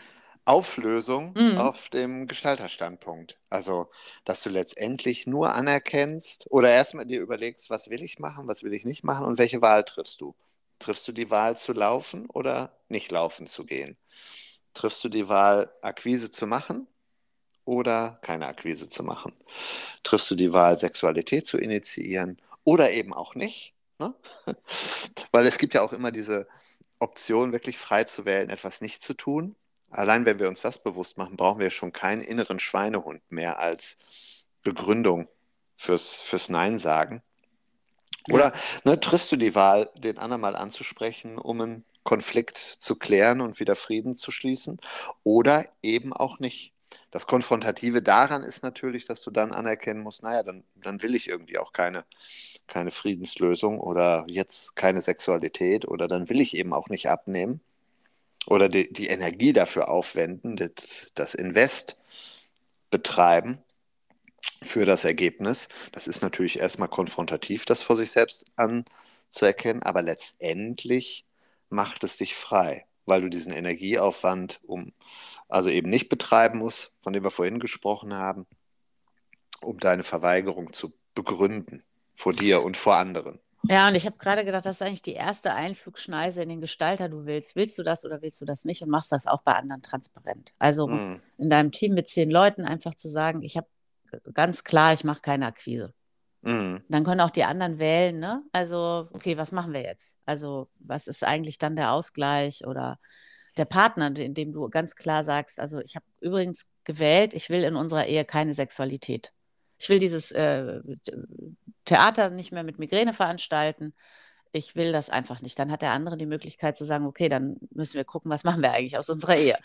Auflösung Mhm. auf dem Gestalterstandpunkt. Also, dass du letztendlich nur anerkennst oder erstmal dir überlegst, was will ich machen, was will ich nicht machen und welche Wahl triffst du? Triffst du die Wahl zu laufen oder nicht laufen zu gehen? Triffst du die Wahl, Akquise zu machen oder keine Akquise zu machen? Triffst du die Wahl, Sexualität zu initiieren oder eben auch nicht? Ne? Weil es gibt ja auch immer diese Option, wirklich frei zu wählen, etwas nicht zu tun. Allein wenn wir uns das bewusst machen, brauchen wir schon keinen inneren Schweinehund mehr als Begründung fürs, fürs Nein sagen. Oder ne, triffst du die Wahl, den anderen mal anzusprechen, um einen Konflikt zu klären und wieder Frieden zu schließen? Oder eben auch nicht. Das Konfrontative daran ist natürlich, dass du dann anerkennen musst, naja, dann, dann will ich irgendwie auch keine, keine Friedenslösung oder jetzt keine Sexualität oder dann will ich eben auch nicht abnehmen oder die, die Energie dafür aufwenden, das, das Invest betreiben für das Ergebnis. Das ist natürlich erstmal konfrontativ, das vor sich selbst anzuerkennen, aber letztendlich macht es dich frei, weil du diesen Energieaufwand um also eben nicht betreiben musst, von dem wir vorhin gesprochen haben, um deine Verweigerung zu begründen vor dir und vor anderen. Ja, und ich habe gerade gedacht, das ist eigentlich die erste Einflugschneise in den Gestalter. Du willst, willst du das oder willst du das nicht und machst das auch bei anderen transparent. Also Hm. in deinem Team mit zehn Leuten einfach zu sagen, ich habe ganz klar, ich mache keine Akquise. Hm. Dann können auch die anderen wählen, ne? Also, okay, was machen wir jetzt? Also, was ist eigentlich dann der Ausgleich oder der Partner, in dem du ganz klar sagst, also ich habe übrigens gewählt, ich will in unserer Ehe keine Sexualität. Ich will dieses äh, Theater nicht mehr mit Migräne veranstalten. Ich will das einfach nicht. Dann hat der andere die Möglichkeit zu sagen, okay, dann müssen wir gucken, was machen wir eigentlich aus unserer Ehe.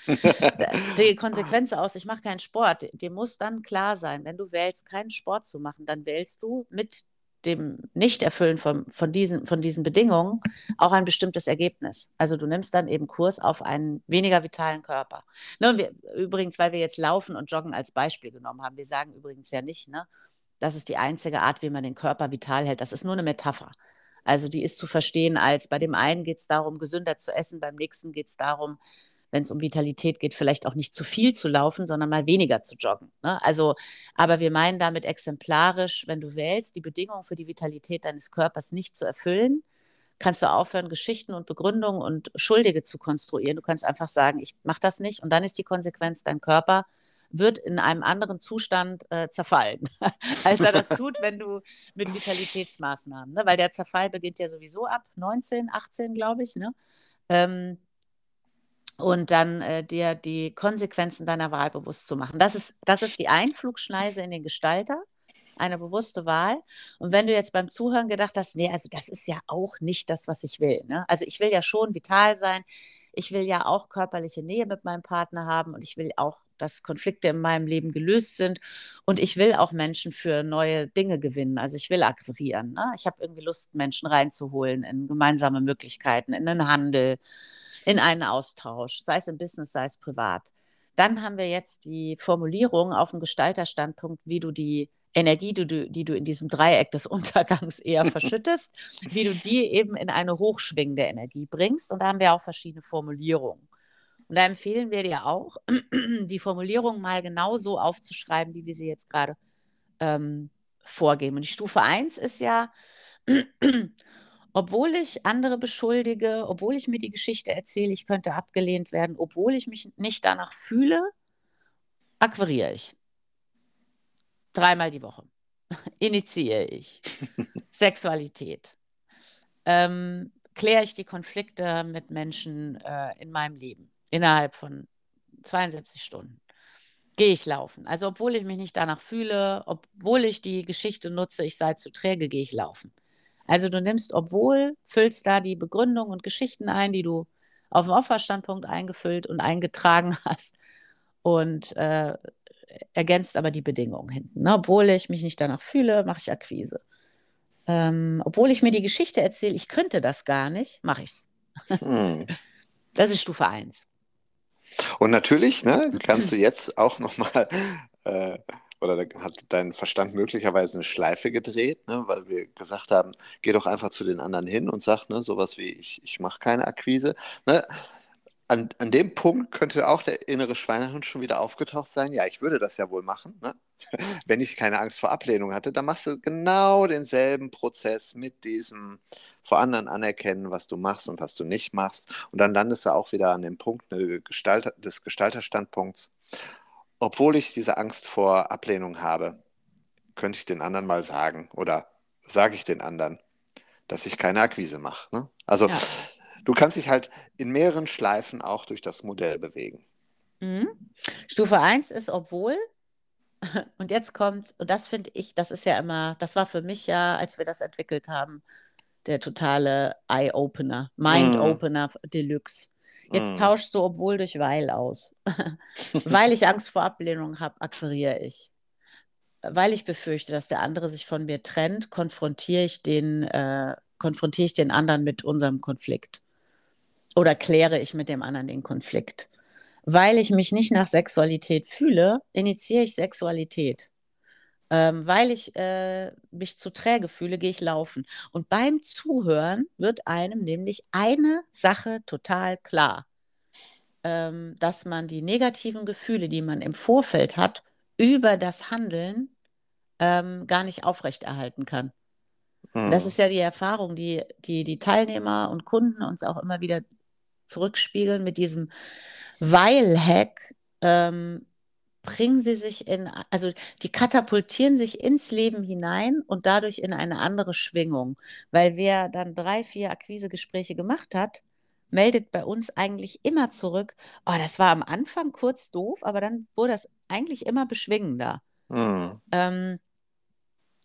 die Konsequenz aus, ich mache keinen Sport, dir muss dann klar sein, wenn du wählst, keinen Sport zu machen, dann wählst du mit dem Nichterfüllen von, von, diesen, von diesen Bedingungen auch ein bestimmtes Ergebnis. Also du nimmst dann eben Kurs auf einen weniger vitalen Körper. Ne, wir, übrigens, weil wir jetzt Laufen und Joggen als Beispiel genommen haben, wir sagen übrigens ja nicht, ne, das ist die einzige Art, wie man den Körper vital hält. Das ist nur eine Metapher. Also die ist zu verstehen als, bei dem einen geht es darum, gesünder zu essen, beim nächsten geht es darum, wenn es um Vitalität geht, vielleicht auch nicht zu viel zu laufen, sondern mal weniger zu joggen. Ne? Also, aber wir meinen damit exemplarisch, wenn du wählst, die Bedingungen für die Vitalität deines Körpers nicht zu erfüllen, kannst du aufhören, Geschichten und Begründungen und Schuldige zu konstruieren. Du kannst einfach sagen, ich mache das nicht. Und dann ist die Konsequenz, dein Körper wird in einem anderen Zustand äh, zerfallen, als er das tut, wenn du mit Vitalitätsmaßnahmen, ne? weil der Zerfall beginnt ja sowieso ab 19, 18, glaube ich. Ne? Ähm, und dann äh, dir die Konsequenzen deiner Wahl bewusst zu machen. Das ist, das ist die Einflugschneise in den Gestalter, eine bewusste Wahl. Und wenn du jetzt beim Zuhören gedacht hast, nee, also das ist ja auch nicht das, was ich will. Ne? Also ich will ja schon vital sein, ich will ja auch körperliche Nähe mit meinem Partner haben und ich will auch, dass Konflikte in meinem Leben gelöst sind und ich will auch Menschen für neue Dinge gewinnen. Also ich will akquirieren. Ne? Ich habe irgendwie Lust, Menschen reinzuholen in gemeinsame Möglichkeiten, in den Handel, in einen Austausch, sei es im Business, sei es privat. Dann haben wir jetzt die Formulierung auf dem Gestalterstandpunkt, wie du die Energie, die du, die du in diesem Dreieck des Untergangs eher verschüttest, wie du die eben in eine hochschwingende Energie bringst. Und da haben wir auch verschiedene Formulierungen. Und da empfehlen wir dir auch, die Formulierung mal genau so aufzuschreiben, wie wir sie jetzt gerade ähm, vorgeben. Und die Stufe 1 ist ja, obwohl ich andere beschuldige, obwohl ich mir die Geschichte erzähle, ich könnte abgelehnt werden, obwohl ich mich nicht danach fühle, akquiriere ich. Dreimal die Woche. Initiiere ich. Sexualität. Ähm, kläre ich die Konflikte mit Menschen äh, in meinem Leben innerhalb von 72 Stunden. Gehe ich laufen. Also obwohl ich mich nicht danach fühle, obwohl ich die Geschichte nutze, ich sei zu träge, gehe ich laufen. Also du nimmst, obwohl, füllst da die Begründung und Geschichten ein, die du auf dem Opferstandpunkt eingefüllt und eingetragen hast und äh, ergänzt aber die Bedingungen hinten. Ne? Obwohl ich mich nicht danach fühle, mache ich Akquise. Ähm, obwohl ich mir die Geschichte erzähle, ich könnte das gar nicht, mache ich es. Hm. Das ist Stufe 1. Und natürlich ne, kannst du jetzt auch nochmal, äh, oder hat dein Verstand möglicherweise eine Schleife gedreht, ne, weil wir gesagt haben, geh doch einfach zu den anderen hin und sag ne, sowas wie, ich, ich mache keine Akquise. Ne? An, an dem Punkt könnte auch der innere Schweinehund schon wieder aufgetaucht sein. Ja, ich würde das ja wohl machen. Ne? Wenn ich keine Angst vor Ablehnung hatte, dann machst du genau denselben Prozess mit diesem vor anderen anerkennen, was du machst und was du nicht machst. Und dann landest du auch wieder an dem Punkt ne, Gestalter, des Gestalterstandpunkts. Obwohl ich diese Angst vor Ablehnung habe, könnte ich den anderen mal sagen oder sage ich den anderen, dass ich keine Akquise mache. Ne? Also ja. du kannst dich halt in mehreren Schleifen auch durch das Modell bewegen. Mhm. Stufe 1 ist, obwohl, und jetzt kommt, und das finde ich, das ist ja immer, das war für mich ja, als wir das entwickelt haben, der totale Eye-Opener, Mind-Opener mm. Deluxe. Jetzt mm. tauschst du obwohl durch weil aus. Weil ich Angst vor Ablehnung habe, akquiriere ich. Weil ich befürchte, dass der andere sich von mir trennt, konfrontiere ich den, äh, konfrontiere ich den anderen mit unserem Konflikt. Oder kläre ich mit dem anderen den Konflikt. Weil ich mich nicht nach Sexualität fühle, initiiere ich Sexualität. Ähm, weil ich äh, mich zu träge fühle, gehe ich laufen. Und beim Zuhören wird einem nämlich eine Sache total klar, ähm, dass man die negativen Gefühle, die man im Vorfeld hat, über das Handeln ähm, gar nicht aufrechterhalten kann. Hm. Das ist ja die Erfahrung, die, die die Teilnehmer und Kunden uns auch immer wieder zurückspiegeln mit diesem Weil-Hack. Ähm, bringen sie sich in, also die katapultieren sich ins Leben hinein und dadurch in eine andere Schwingung. Weil wer dann drei, vier Akquisegespräche gemacht hat, meldet bei uns eigentlich immer zurück, oh, das war am Anfang kurz doof, aber dann wurde das eigentlich immer beschwingender. Mhm. Ähm,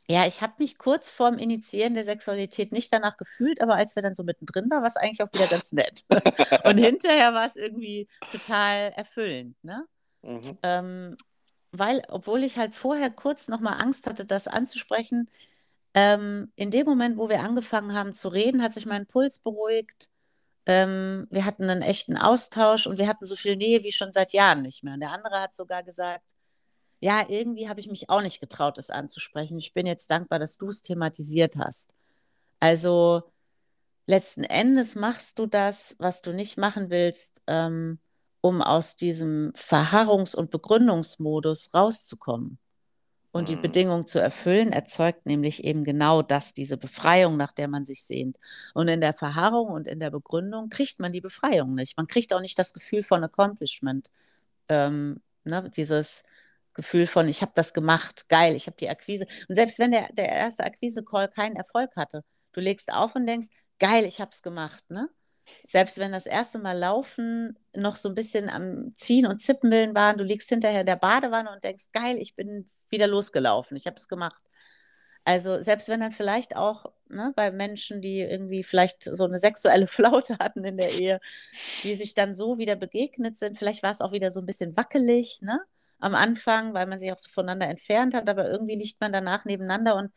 ja, ich habe mich kurz vorm Initiieren der Sexualität nicht danach gefühlt, aber als wir dann so mittendrin waren, war es eigentlich auch wieder ganz nett. und hinterher war es irgendwie total erfüllend. Ne? Mhm. Ähm, weil, obwohl ich halt vorher kurz nochmal Angst hatte, das anzusprechen, ähm, in dem Moment, wo wir angefangen haben zu reden, hat sich mein Puls beruhigt. Ähm, wir hatten einen echten Austausch und wir hatten so viel Nähe wie schon seit Jahren nicht mehr. Und der andere hat sogar gesagt, ja, irgendwie habe ich mich auch nicht getraut, das anzusprechen. Ich bin jetzt dankbar, dass du es thematisiert hast. Also letzten Endes machst du das, was du nicht machen willst, ähm, um aus diesem Verharrungs- und Begründungsmodus rauszukommen. Und die mhm. Bedingung zu erfüllen, erzeugt nämlich eben genau das, diese Befreiung, nach der man sich sehnt. Und in der Verharrung und in der Begründung kriegt man die Befreiung nicht. Man kriegt auch nicht das Gefühl von Accomplishment. Ähm, ne, dieses Gefühl von, ich habe das gemacht, geil, ich habe die Akquise. Und selbst wenn der, der erste Akquise-Call keinen Erfolg hatte, du legst auf und denkst, geil, ich habe es gemacht. Ne? selbst wenn das erste Mal Laufen noch so ein bisschen am Ziehen und Zippenwillen waren, du liegst hinterher in der Badewanne und denkst, geil, ich bin wieder losgelaufen, ich habe es gemacht. Also selbst wenn dann vielleicht auch ne, bei Menschen, die irgendwie vielleicht so eine sexuelle Flaute hatten in der Ehe, die sich dann so wieder begegnet sind, vielleicht war es auch wieder so ein bisschen wackelig ne, am Anfang, weil man sich auch so voneinander entfernt hat, aber irgendwie liegt man danach nebeneinander und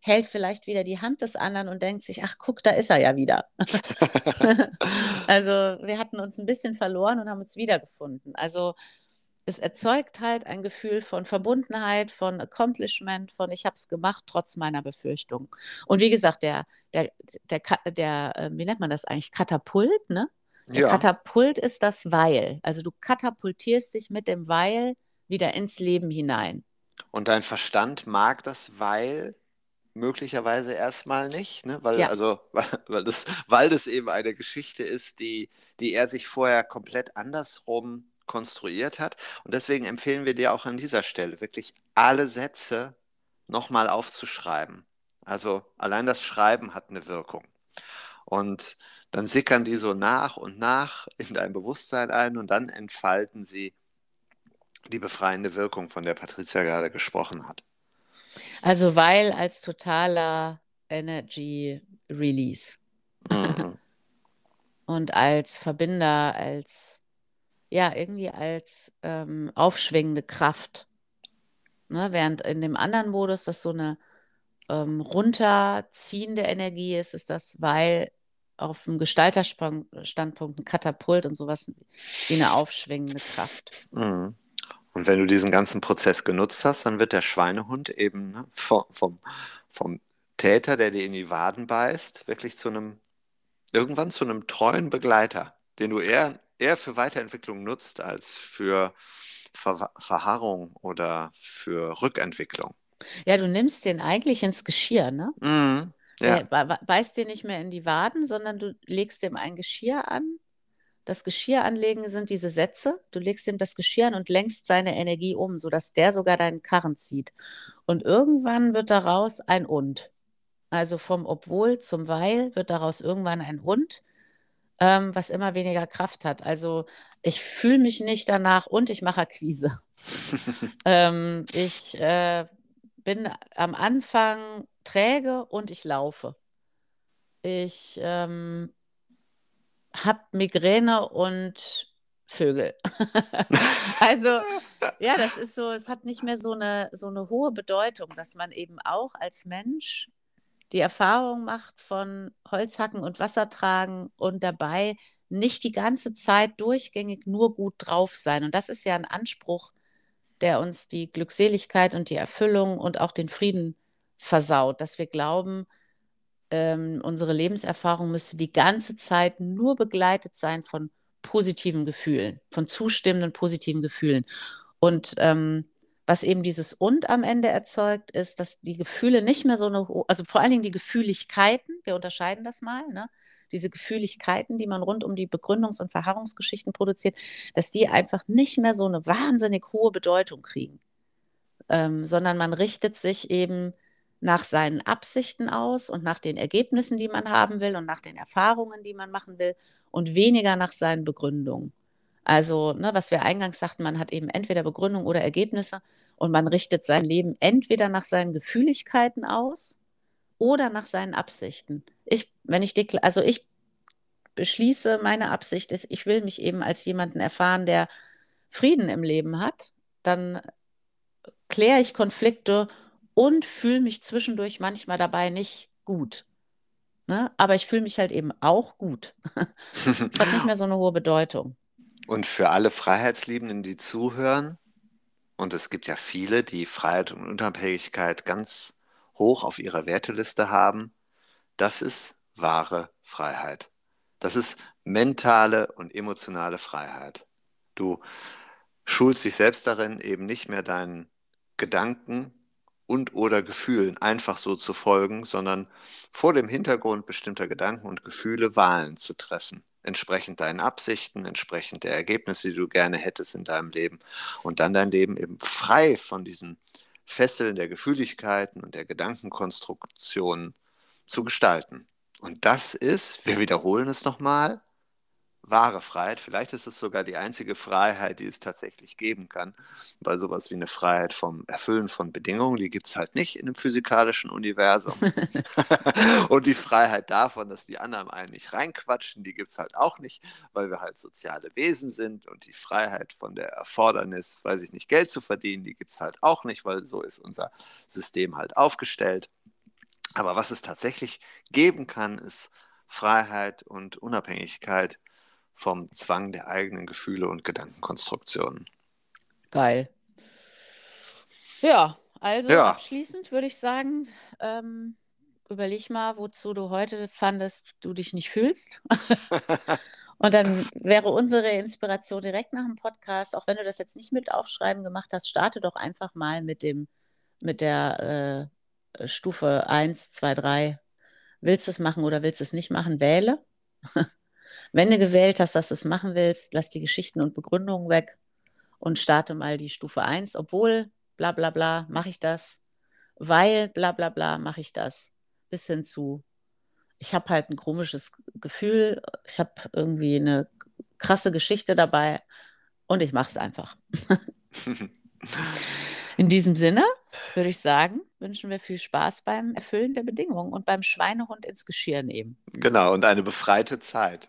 hält vielleicht wieder die Hand des anderen und denkt sich, ach guck, da ist er ja wieder. also wir hatten uns ein bisschen verloren und haben uns wiedergefunden. Also es erzeugt halt ein Gefühl von Verbundenheit, von Accomplishment, von ich habe es gemacht, trotz meiner Befürchtung. Und wie gesagt, der, der, der, der, äh, wie nennt man das eigentlich? Katapult, ne? Der ja. Katapult ist das Weil. Also du katapultierst dich mit dem Weil wieder ins Leben hinein. Und dein Verstand mag das Weil möglicherweise erstmal nicht, ne? weil, ja. also, weil, weil, das, weil das eben eine Geschichte ist, die, die er sich vorher komplett andersrum konstruiert hat. Und deswegen empfehlen wir dir auch an dieser Stelle wirklich alle Sätze nochmal aufzuschreiben. Also allein das Schreiben hat eine Wirkung. Und dann sickern die so nach und nach in dein Bewusstsein ein und dann entfalten sie die befreiende Wirkung, von der Patricia gerade gesprochen hat. Also weil als totaler Energy Release. Mhm. Und als Verbinder, als ja, irgendwie als ähm, aufschwingende Kraft Ne? Während in dem anderen Modus das so eine ähm, runterziehende Energie ist, ist das, weil auf dem Gestalterstandpunkt ein Katapult und sowas wie eine aufschwingende Kraft. Mhm. Und wenn du diesen ganzen Prozess genutzt hast, dann wird der Schweinehund eben ne, vom, vom, vom Täter, der dir in die Waden beißt, wirklich zu einem, irgendwann zu einem treuen Begleiter, den du eher, eher für Weiterentwicklung nutzt als für Ver Verharrung oder für Rückentwicklung. Ja, du nimmst den eigentlich ins Geschirr, ne? Mhm. Ja. Der beißt dir nicht mehr in die Waden, sondern du legst dem ein Geschirr an. Das Geschirr anlegen sind diese Sätze. Du legst ihm das Geschirr an und lenkst seine Energie um, sodass der sogar deinen Karren zieht. Und irgendwann wird daraus ein Und. Also vom Obwohl zum Weil wird daraus irgendwann ein Und, ähm, was immer weniger Kraft hat. Also ich fühle mich nicht danach und ich mache Akquise. ähm, ich äh, bin am Anfang träge und ich laufe. Ich ähm, habe Migräne und Vögel. also, ja, das ist so, es hat nicht mehr so eine, so eine hohe Bedeutung, dass man eben auch als Mensch die Erfahrung macht von Holzhacken und Wassertragen und dabei nicht die ganze Zeit durchgängig nur gut drauf sein. Und das ist ja ein Anspruch, der uns die Glückseligkeit und die Erfüllung und auch den Frieden versaut, dass wir glauben, ähm, unsere Lebenserfahrung müsste die ganze Zeit nur begleitet sein von positiven Gefühlen, von zustimmenden positiven Gefühlen. Und ähm, was eben dieses Und am Ende erzeugt, ist, dass die Gefühle nicht mehr so eine, also vor allen Dingen die Gefühligkeiten, wir unterscheiden das mal, ne? diese Gefühligkeiten, die man rund um die Begründungs- und Verharrungsgeschichten produziert, dass die einfach nicht mehr so eine wahnsinnig hohe Bedeutung kriegen, ähm, sondern man richtet sich eben nach seinen Absichten aus und nach den Ergebnissen, die man haben will und nach den Erfahrungen, die man machen will und weniger nach seinen Begründungen. Also, ne, was wir eingangs sagten, man hat eben entweder Begründung oder Ergebnisse und man richtet sein Leben entweder nach seinen Gefühligkeiten aus oder nach seinen Absichten. Ich, wenn ich also ich beschließe, meine Absicht ist, ich will mich eben als jemanden erfahren, der Frieden im Leben hat, dann kläre ich Konflikte und fühle mich zwischendurch manchmal dabei nicht gut. Ne? Aber ich fühle mich halt eben auch gut. Es hat nicht mehr so eine hohe Bedeutung. Und für alle Freiheitsliebenden, die zuhören, und es gibt ja viele, die Freiheit und Unabhängigkeit ganz hoch auf ihrer Werteliste haben, das ist wahre Freiheit. Das ist mentale und emotionale Freiheit. Du schulst dich selbst darin, eben nicht mehr deinen Gedanken und oder Gefühlen einfach so zu folgen, sondern vor dem Hintergrund bestimmter Gedanken und Gefühle Wahlen zu treffen entsprechend deinen Absichten, entsprechend der Ergebnisse, die du gerne hättest in deinem Leben und dann dein Leben eben frei von diesen Fesseln der Gefühligkeiten und der Gedankenkonstruktionen zu gestalten. Und das ist, wir wiederholen es nochmal, wahre Freiheit. Vielleicht ist es sogar die einzige Freiheit, die es tatsächlich geben kann, weil sowas wie eine Freiheit vom Erfüllen von Bedingungen, die gibt es halt nicht in einem physikalischen Universum. und die Freiheit davon, dass die anderen einen nicht reinquatschen, die gibt es halt auch nicht, weil wir halt soziale Wesen sind. Und die Freiheit von der Erfordernis, weiß ich nicht, Geld zu verdienen, die gibt es halt auch nicht, weil so ist unser System halt aufgestellt. Aber was es tatsächlich geben kann, ist Freiheit und Unabhängigkeit vom Zwang der eigenen Gefühle und Gedankenkonstruktionen. Geil. Ja, also ja. abschließend würde ich sagen, ähm, überleg mal, wozu du heute fandest, du dich nicht fühlst. und dann wäre unsere Inspiration direkt nach dem Podcast, auch wenn du das jetzt nicht mit Aufschreiben gemacht hast, starte doch einfach mal mit dem, mit der äh, Stufe 1, 2, 3. Willst du es machen oder willst du es nicht machen? Wähle. Wenn du gewählt hast, dass du es machen willst, lass die Geschichten und Begründungen weg und starte mal die Stufe 1, obwohl bla bla bla mache ich das, weil bla bla bla mache ich das, bis hin zu, ich habe halt ein komisches Gefühl, ich habe irgendwie eine krasse Geschichte dabei und ich mache es einfach. In diesem Sinne würde ich sagen, wünschen wir viel Spaß beim Erfüllen der Bedingungen und beim Schweinehund ins Geschirr nehmen. Genau, und eine befreite Zeit.